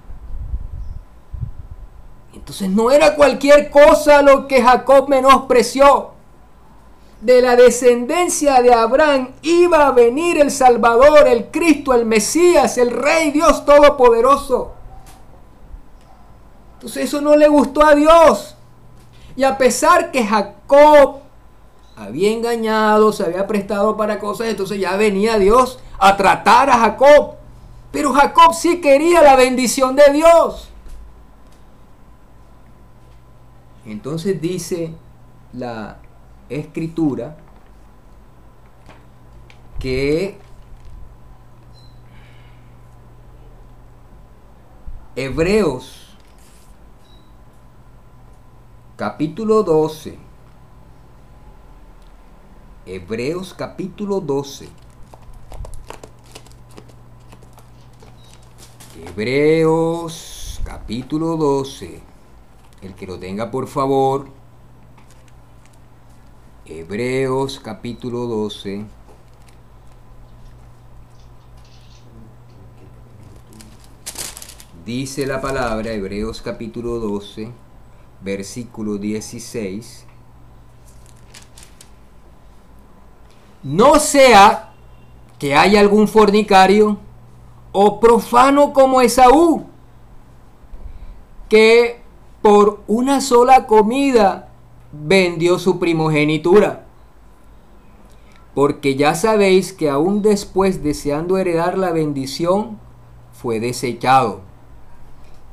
Entonces no era cualquier cosa lo que Jacob menospreció de la descendencia de Abraham iba a venir el Salvador, el Cristo, el Mesías, el Rey Dios Todopoderoso. Entonces eso no le gustó a Dios. Y a pesar que Jacob había engañado, se había prestado para cosas, entonces ya venía Dios a tratar a Jacob. Pero Jacob sí quería la bendición de Dios. Entonces dice la escritura que Hebreos capítulo 12 Hebreos capítulo 12 Hebreos capítulo 12 el que lo tenga por favor. Hebreos capítulo 12. Dice la palabra, Hebreos capítulo 12, versículo 16. No sea que haya algún fornicario o profano como Esaú, que por una sola comida vendió su primogenitura. Porque ya sabéis que aún después deseando heredar la bendición, fue desechado.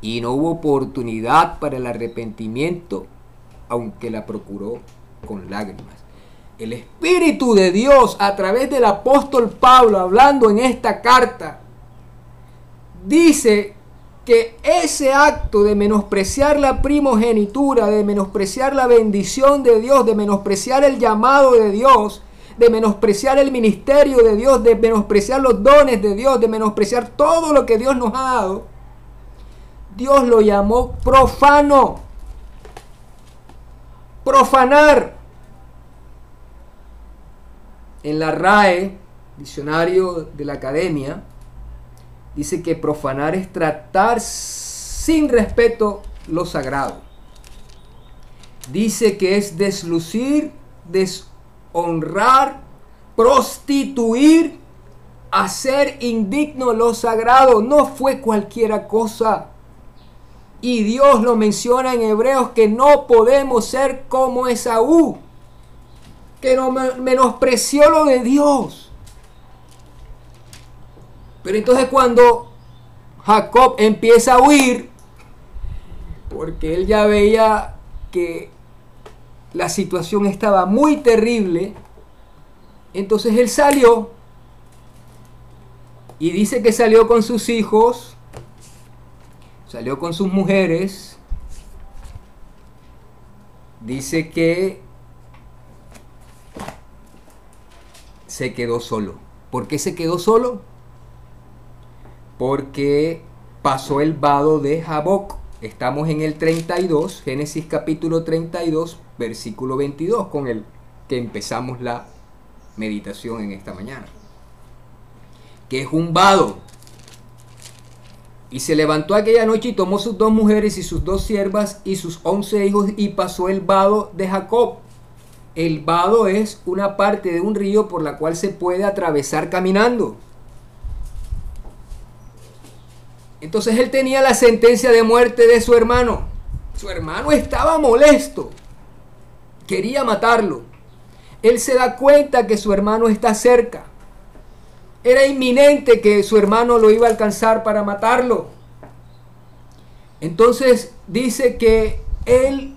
Y no hubo oportunidad para el arrepentimiento, aunque la procuró con lágrimas. El Espíritu de Dios a través del apóstol Pablo hablando en esta carta, dice que ese acto de menospreciar la primogenitura, de menospreciar la bendición de Dios, de menospreciar el llamado de Dios, de menospreciar el ministerio de Dios, de menospreciar los dones de Dios, de menospreciar todo lo que Dios nos ha dado, Dios lo llamó profano. Profanar. En la RAE, diccionario de la academia, dice que profanar es tratar sin respeto lo sagrado. Dice que es deslucir, deshonrar, prostituir, hacer indigno lo sagrado. No fue cualquiera cosa. Y Dios lo menciona en Hebreos que no podemos ser como Esaú, que no menospreció lo de Dios. Pero entonces cuando Jacob empieza a huir, porque él ya veía que la situación estaba muy terrible, entonces él salió y dice que salió con sus hijos, salió con sus mujeres, dice que se quedó solo. ¿Por qué se quedó solo? porque pasó el vado de Jaboc. Estamos en el 32, Génesis capítulo 32, versículo 22, con el que empezamos la meditación en esta mañana. Que es un vado. Y se levantó aquella noche y tomó sus dos mujeres y sus dos siervas y sus once hijos y pasó el vado de Jacob. El vado es una parte de un río por la cual se puede atravesar caminando. Entonces él tenía la sentencia de muerte de su hermano. Su hermano estaba molesto. Quería matarlo. él se da cuenta que su hermano está cerca. Era inminente que su hermano lo iba a alcanzar para matarlo. Entonces dice que él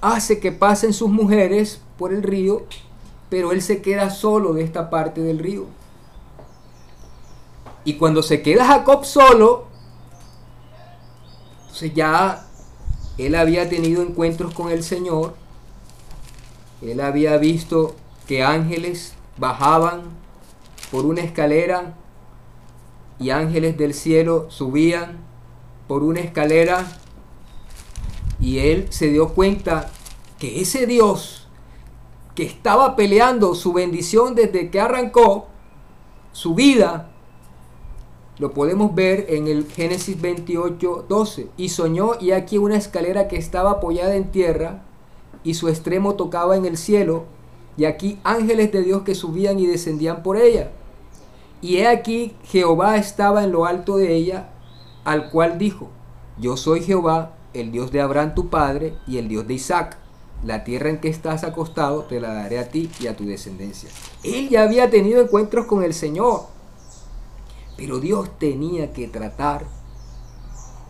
hace que pasen sus mujeres por el río, pero él se queda solo de esta parte del río. Y cuando se queda Jacob solo, ya él había tenido encuentros con el Señor, él había visto que ángeles bajaban por una escalera y ángeles del cielo subían por una escalera y él se dio cuenta que ese Dios que estaba peleando su bendición desde que arrancó su vida, lo podemos ver en el Génesis 28, 12. Y soñó y aquí una escalera que estaba apoyada en tierra y su extremo tocaba en el cielo y aquí ángeles de Dios que subían y descendían por ella. Y he aquí Jehová estaba en lo alto de ella, al cual dijo, yo soy Jehová, el Dios de Abraham tu padre y el Dios de Isaac. La tierra en que estás acostado te la daré a ti y a tu descendencia. Él ya había tenido encuentros con el Señor, pero Dios tenía que tratar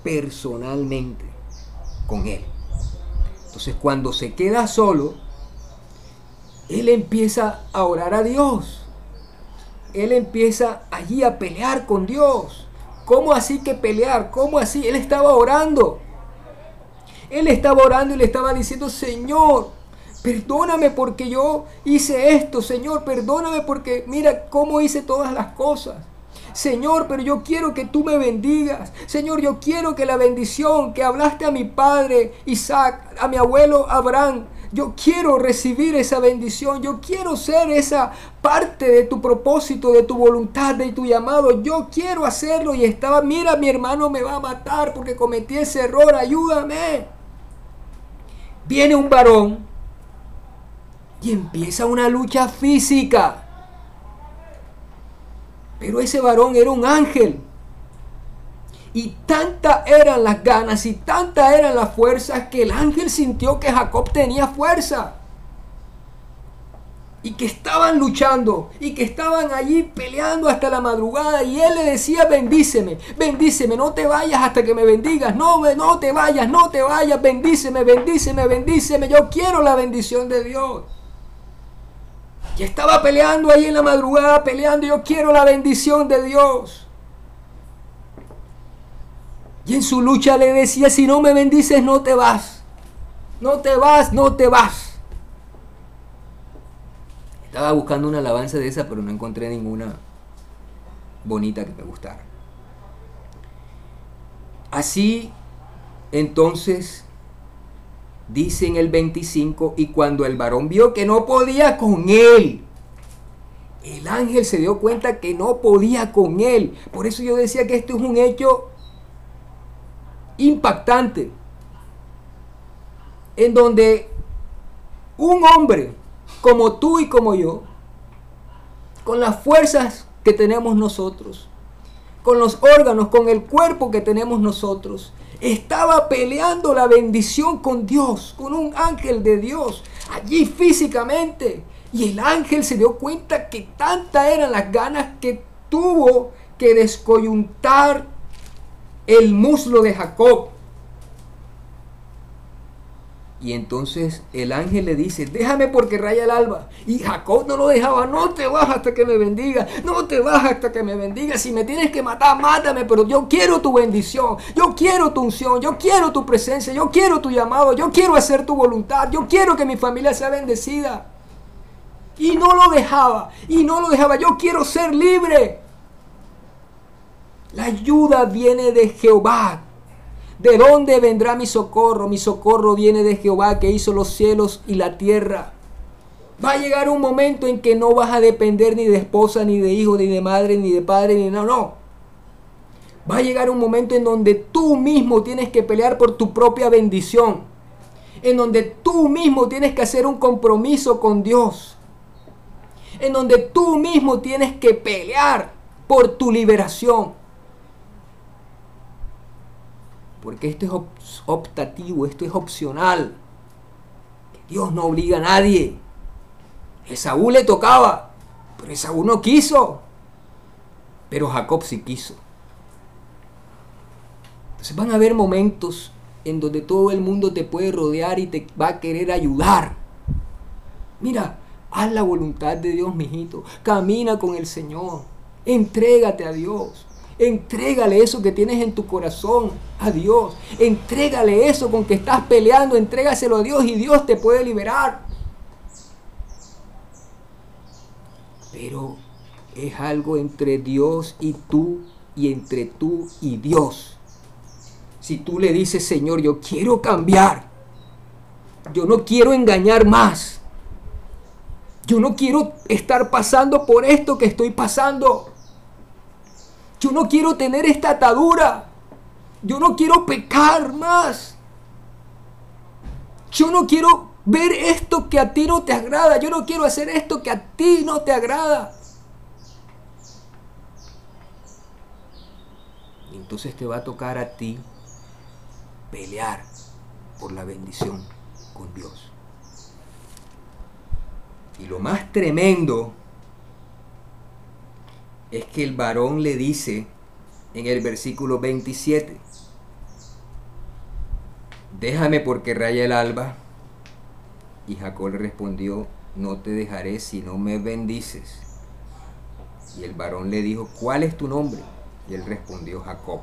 personalmente con él. Entonces cuando se queda solo, él empieza a orar a Dios. Él empieza allí a pelear con Dios. ¿Cómo así que pelear? ¿Cómo así? Él estaba orando. Él estaba orando y le estaba diciendo, Señor, perdóname porque yo hice esto, Señor, perdóname porque mira cómo hice todas las cosas. Señor, pero yo quiero que tú me bendigas. Señor, yo quiero que la bendición que hablaste a mi padre Isaac, a mi abuelo Abraham, yo quiero recibir esa bendición. Yo quiero ser esa parte de tu propósito, de tu voluntad, de tu llamado. Yo quiero hacerlo y estaba, mira, mi hermano me va a matar porque cometí ese error. Ayúdame viene un varón y empieza una lucha física. Pero ese varón era un ángel. Y tantas eran las ganas y tantas eran las fuerzas que el ángel sintió que Jacob tenía fuerza y que estaban luchando y que estaban allí peleando hasta la madrugada y él le decía bendíceme, bendíceme, no te vayas hasta que me bendigas, no, no te vayas, no te vayas, bendíceme, bendíceme, bendíceme, yo quiero la bendición de Dios. Y estaba peleando ahí en la madrugada, peleando, yo quiero la bendición de Dios. Y en su lucha le decía, si no me bendices, no te vas. No te vas, no te vas. Estaba buscando una alabanza de esa, pero no encontré ninguna bonita que me gustara. Así, entonces, dice en el 25, y cuando el varón vio que no podía con él, el ángel se dio cuenta que no podía con él. Por eso yo decía que esto es un hecho impactante, en donde un hombre como tú y como yo, con las fuerzas que tenemos nosotros, con los órganos, con el cuerpo que tenemos nosotros, estaba peleando la bendición con Dios, con un ángel de Dios, allí físicamente. Y el ángel se dio cuenta que tantas eran las ganas que tuvo que descoyuntar el muslo de Jacob. Y entonces el ángel le dice, déjame porque raya el alba. Y Jacob no lo dejaba, no te vas hasta que me bendiga, no te vas hasta que me bendiga. Si me tienes que matar, mátame, pero yo quiero tu bendición, yo quiero tu unción, yo quiero tu presencia, yo quiero tu llamado, yo quiero hacer tu voluntad, yo quiero que mi familia sea bendecida. Y no lo dejaba, y no lo dejaba, yo quiero ser libre. La ayuda viene de Jehová, ¿De dónde vendrá mi socorro? Mi socorro viene de Jehová que hizo los cielos y la tierra. Va a llegar un momento en que no vas a depender ni de esposa, ni de hijo, ni de madre, ni de padre, ni no, no. Va a llegar un momento en donde tú mismo tienes que pelear por tu propia bendición. En donde tú mismo tienes que hacer un compromiso con Dios. En donde tú mismo tienes que pelear por tu liberación. Porque esto es optativo, esto es opcional. Dios no obliga a nadie. Esaú le tocaba, pero Esaú no quiso. Pero Jacob sí quiso. Entonces van a haber momentos en donde todo el mundo te puede rodear y te va a querer ayudar. Mira, haz la voluntad de Dios, mijito. Camina con el Señor. Entrégate a Dios. Entrégale eso que tienes en tu corazón a Dios. Entrégale eso con que estás peleando. Entrégaselo a Dios y Dios te puede liberar. Pero es algo entre Dios y tú y entre tú y Dios. Si tú le dices, Señor, yo quiero cambiar. Yo no quiero engañar más. Yo no quiero estar pasando por esto que estoy pasando. Yo no quiero tener esta atadura. Yo no quiero pecar más. Yo no quiero ver esto que a ti no te agrada. Yo no quiero hacer esto que a ti no te agrada. Y entonces te va a tocar a ti pelear por la bendición con Dios. Y lo más tremendo es que el varón le dice en el versículo 27, déjame porque raya el alba. Y Jacob le respondió, no te dejaré si no me bendices. Y el varón le dijo, ¿cuál es tu nombre? Y él respondió, Jacob.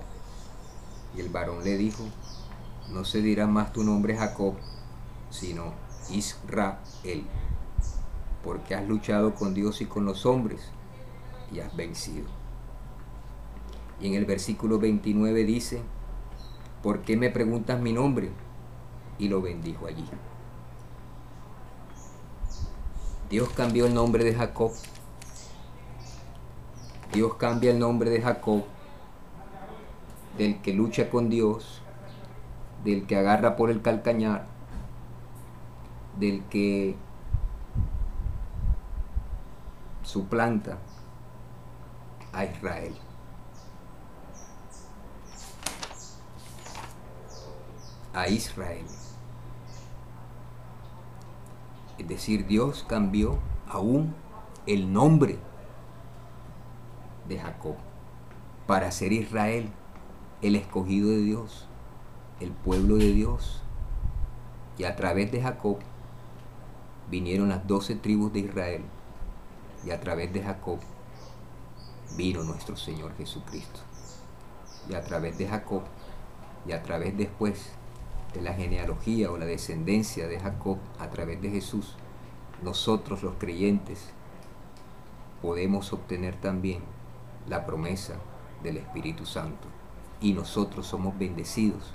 Y el varón le dijo, no se dirá más tu nombre Jacob, sino Israel, porque has luchado con Dios y con los hombres y has vencido. Y en el versículo 29 dice, ¿por qué me preguntas mi nombre? Y lo bendijo allí. Dios cambió el nombre de Jacob. Dios cambia el nombre de Jacob, del que lucha con Dios, del que agarra por el calcañar, del que suplanta a Israel. A Israel. Es decir, Dios cambió aún el nombre de Jacob para ser Israel, el escogido de Dios el pueblo de Dios. Y a través de Jacob vinieron las doce tribus de Israel. Y a través de Jacob vino nuestro Señor Jesucristo. Y a través de Jacob y a través después de la genealogía o la descendencia de Jacob a través de Jesús, nosotros los creyentes podemos obtener también la promesa del Espíritu Santo y nosotros somos bendecidos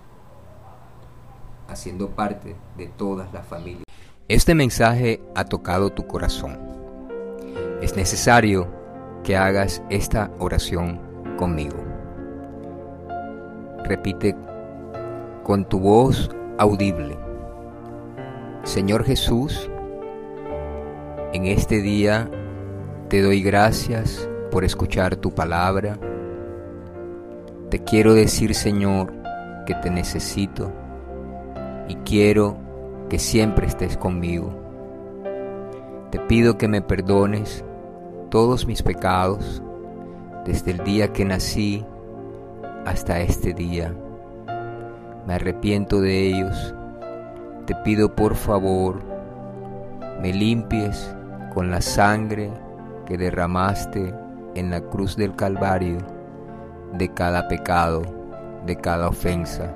haciendo parte de todas las familias. Este mensaje ha tocado tu corazón. Es necesario que hagas esta oración conmigo. Repite con tu voz audible. Señor Jesús, en este día te doy gracias por escuchar tu palabra. Te quiero decir, Señor, que te necesito y quiero que siempre estés conmigo. Te pido que me perdones todos mis pecados desde el día que nací hasta este día. Me arrepiento de ellos. Te pido por favor, me limpies con la sangre que derramaste en la cruz del Calvario de cada pecado, de cada ofensa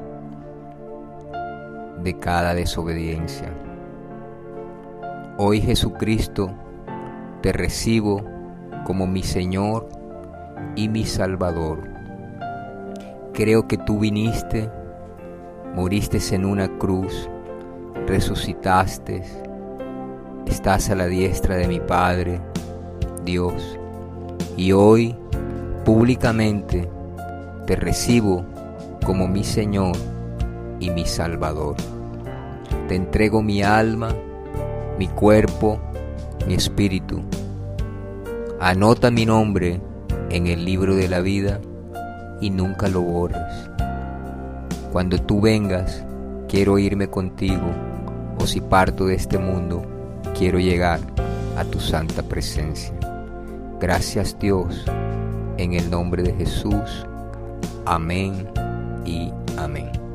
de cada desobediencia. Hoy Jesucristo, te recibo como mi Señor y mi Salvador. Creo que tú viniste, moriste en una cruz, resucitaste, estás a la diestra de mi Padre, Dios, y hoy públicamente te recibo como mi Señor y mi Salvador. Te entrego mi alma, mi cuerpo, mi espíritu. Anota mi nombre en el libro de la vida y nunca lo borres. Cuando tú vengas, quiero irme contigo, o si parto de este mundo, quiero llegar a tu santa presencia. Gracias Dios, en el nombre de Jesús. Amén y amén.